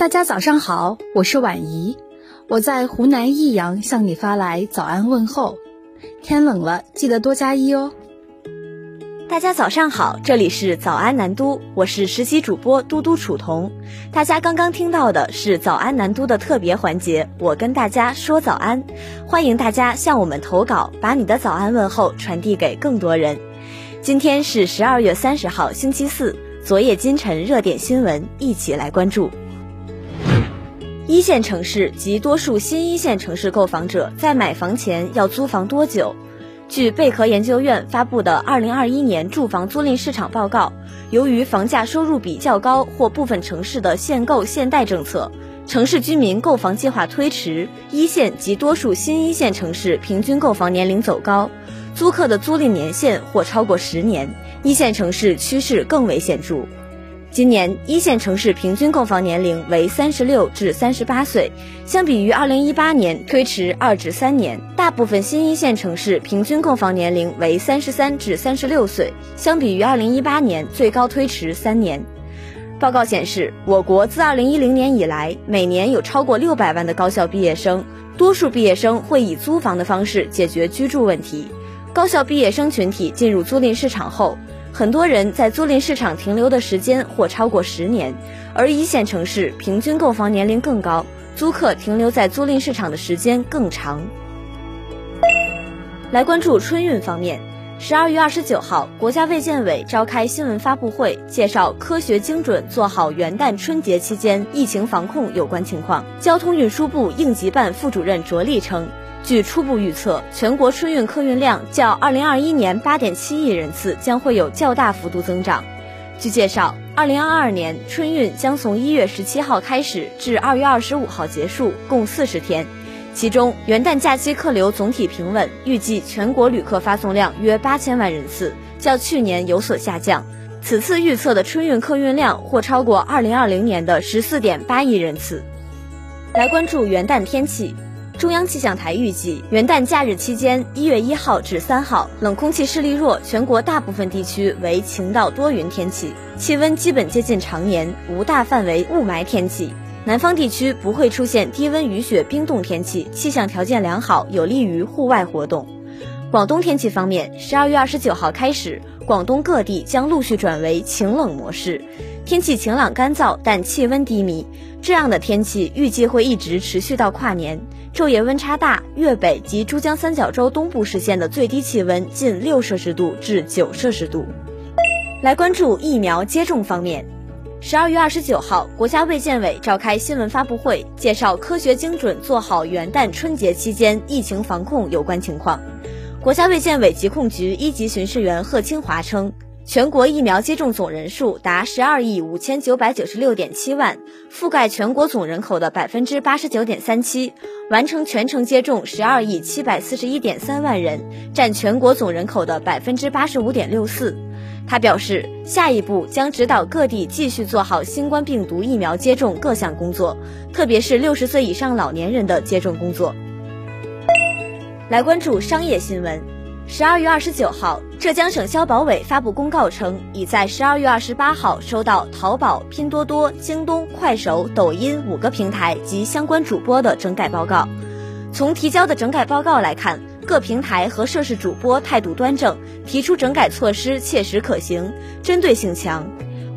大家早上好，我是婉怡，我在湖南益阳向你发来早安问候。天冷了，记得多加衣哦。大家早上好，这里是早安南都，我是实习主播嘟嘟楚彤。大家刚刚听到的是早安南都的特别环节，我跟大家说早安，欢迎大家向我们投稿，把你的早安问候传递给更多人。今天是十二月三十号，星期四。昨夜今晨热点新闻，一起来关注。一线城市及多数新一线城市购房者在买房前要租房多久？据贝壳研究院发布的《二零二一年住房租赁市场报告》，由于房价收入比较高或部分城市的限购限贷政策，城市居民购房计划推迟，一线及多数新一线城市平均购房年龄走高，租客的租赁年限或超过十年。一线城市趋势更为显著。今年一线城市平均购房年龄为三十六至三十八岁，相比于二零一八年推迟二至三年。大部分新一线城市平均购房年龄为三十三至三十六岁，相比于二零一八年最高推迟三年。报告显示，我国自二零一零年以来，每年有超过六百万的高校毕业生，多数毕业生会以租房的方式解决居住问题。高校毕业生群体进入租赁市场后，很多人在租赁市场停留的时间或超过十年，而一线城市平均购房年龄更高，租客停留在租赁市场的时间更长。来关注春运方面，十二月二十九号，国家卫健委召开新闻发布会，介绍科学精准做好元旦春节期间疫情防控有关情况。交通运输部应急办副主任卓力称。据初步预测，全国春运客运量较2021年8.7亿人次将会有较大幅度增长。据介绍，2022年春运将从1月17号开始至2月25号结束，共40天。其中，元旦假期客流总体平稳，预计全国旅客发送量约8000万人次，较去年有所下降。此次预测的春运客运量或超过2020年的14.8亿人次。来关注元旦天气。中央气象台预计，元旦假日期间，一月一号至三号，冷空气势力弱，全国大部分地区为晴到多云天气，气温基本接近常年，无大范围雾霾天气。南方地区不会出现低温雨雪冰冻天气，气象条件良好，有利于户外活动。广东天气方面，十二月二十九号开始，广东各地将陆续转为晴冷模式，天气晴朗干燥，但气温低迷。这样的天气预计会一直持续到跨年。昼夜温差大，粤北及珠江三角洲东部实现的最低气温近六摄氏度至九摄氏度。来关注疫苗接种方面，十二月二十九号，国家卫健委召开新闻发布会，介绍科学精准做好元旦春节期间疫情防控有关情况。国家卫健委疾控局一级巡视员贺清华称。全国疫苗接种总人数达十二亿五千九百九十六点七万，覆盖全国总人口的百分之八十九点三七，完成全程接种十二亿七百四十一点三万人，占全国总人口的百分之八十五点六四。他表示，下一步将指导各地继续做好新冠病毒疫苗接种各项工作，特别是六十岁以上老年人的接种工作。来关注商业新闻。十二月二十九号，浙江省消保委发布公告称，已在十二月二十八号收到淘宝、拼多多、京东、快手、抖音五个平台及相关主播的整改报告。从提交的整改报告来看，各平台和涉事主播态度端正，提出整改措施切实可行，针对性强。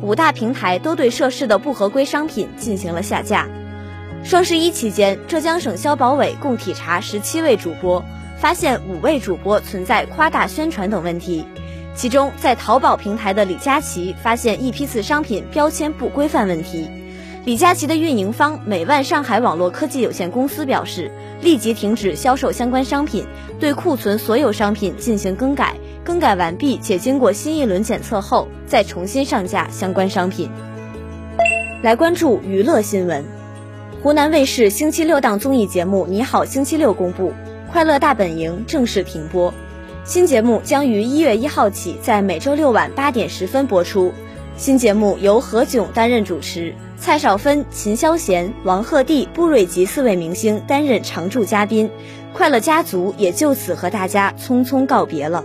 五大平台都对涉事的不合规商品进行了下架。双十一期间，浙江省消保委共体查十七位主播。发现五位主播存在夸大宣传等问题，其中在淘宝平台的李佳琦发现一批次商品标签不规范问题。李佳琦的运营方美万上海网络科技有限公司表示，立即停止销售相关商品，对库存所有商品进行更改，更改完毕且经过新一轮检测后再重新上架相关商品。来关注娱乐新闻，湖南卫视星期六档综艺节目《你好星期六》公布。快乐大本营正式停播，新节目将于一月一号起在每周六晚八点十分播出。新节目由何炅担任主持，蔡少芬、秦霄贤、王鹤棣、布瑞吉四位明星担任常驻嘉宾。快乐家族也就此和大家匆匆告别了。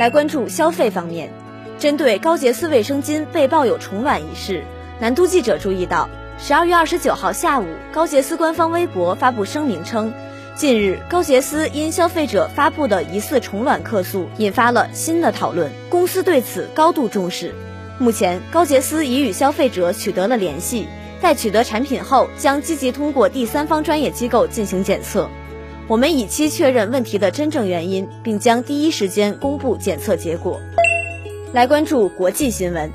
来关注消费方面，针对高洁丝卫生巾被曝有虫卵一事，南都记者注意到。十二月二十九号下午，高洁丝官方微博发布声明称，近日高洁丝因消费者发布的疑似虫卵客诉引发了新的讨论，公司对此高度重视。目前，高洁斯已与消费者取得了联系，在取得产品后，将积极通过第三方专业机构进行检测。我们以期确认问题的真正原因，并将第一时间公布检测结果。来关注国际新闻。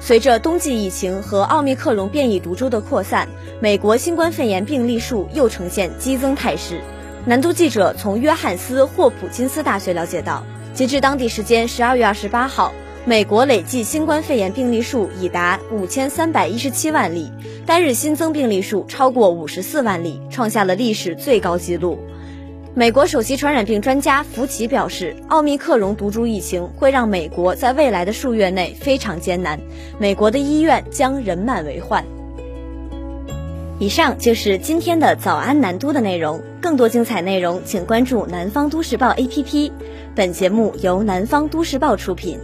随着冬季疫情和奥密克戎变异毒株的扩散，美国新冠肺炎病例数又呈现激增态势。南都记者从约翰斯霍普金斯大学了解到，截至当地时间十二月二十八号，美国累计新冠肺炎病例数已达五千三百一十七万例，单日新增病例数超过五十四万例，创下了历史最高纪录。美国首席传染病专家福奇表示，奥密克戎毒株疫情会让美国在未来的数月内非常艰难，美国的医院将人满为患。以上就是今天的早安南都的内容，更多精彩内容请关注南方都市报 APP。本节目由南方都市报出品。